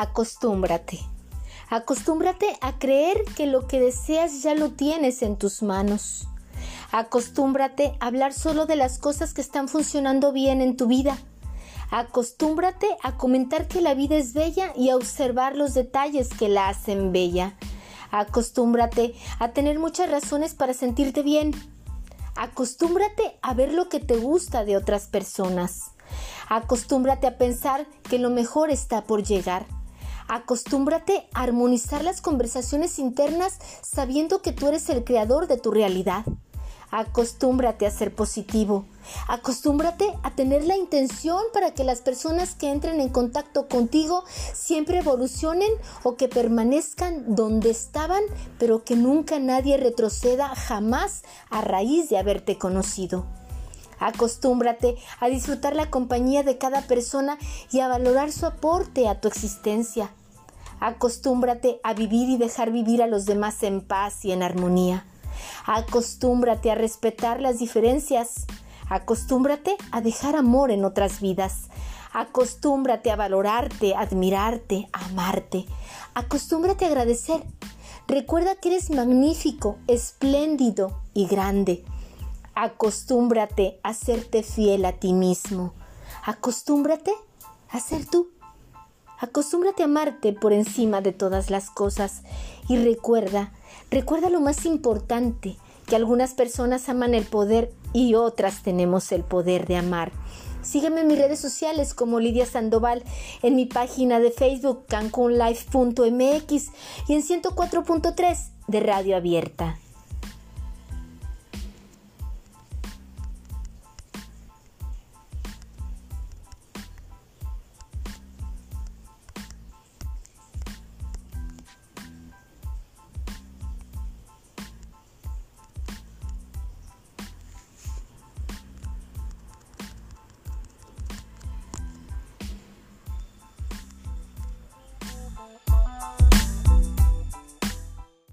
Acostúmbrate. Acostúmbrate a creer que lo que deseas ya lo tienes en tus manos. Acostúmbrate a hablar solo de las cosas que están funcionando bien en tu vida. Acostúmbrate a comentar que la vida es bella y a observar los detalles que la hacen bella. Acostúmbrate a tener muchas razones para sentirte bien. Acostúmbrate a ver lo que te gusta de otras personas. Acostúmbrate a pensar que lo mejor está por llegar. Acostúmbrate a armonizar las conversaciones internas sabiendo que tú eres el creador de tu realidad. Acostúmbrate a ser positivo. Acostúmbrate a tener la intención para que las personas que entren en contacto contigo siempre evolucionen o que permanezcan donde estaban, pero que nunca nadie retroceda jamás a raíz de haberte conocido. Acostúmbrate a disfrutar la compañía de cada persona y a valorar su aporte a tu existencia. Acostúmbrate a vivir y dejar vivir a los demás en paz y en armonía. Acostúmbrate a respetar las diferencias. Acostúmbrate a dejar amor en otras vidas. Acostúmbrate a valorarte, admirarte, amarte. Acostúmbrate a agradecer. Recuerda que eres magnífico, espléndido y grande. Acostúmbrate a serte fiel a ti mismo. Acostúmbrate a ser tú. Acostúmbrate a amarte por encima de todas las cosas y recuerda, recuerda lo más importante, que algunas personas aman el poder y otras tenemos el poder de amar. Sígueme en mis redes sociales como Lidia Sandoval, en mi página de Facebook cancunlife.mx y en 104.3 de Radio Abierta.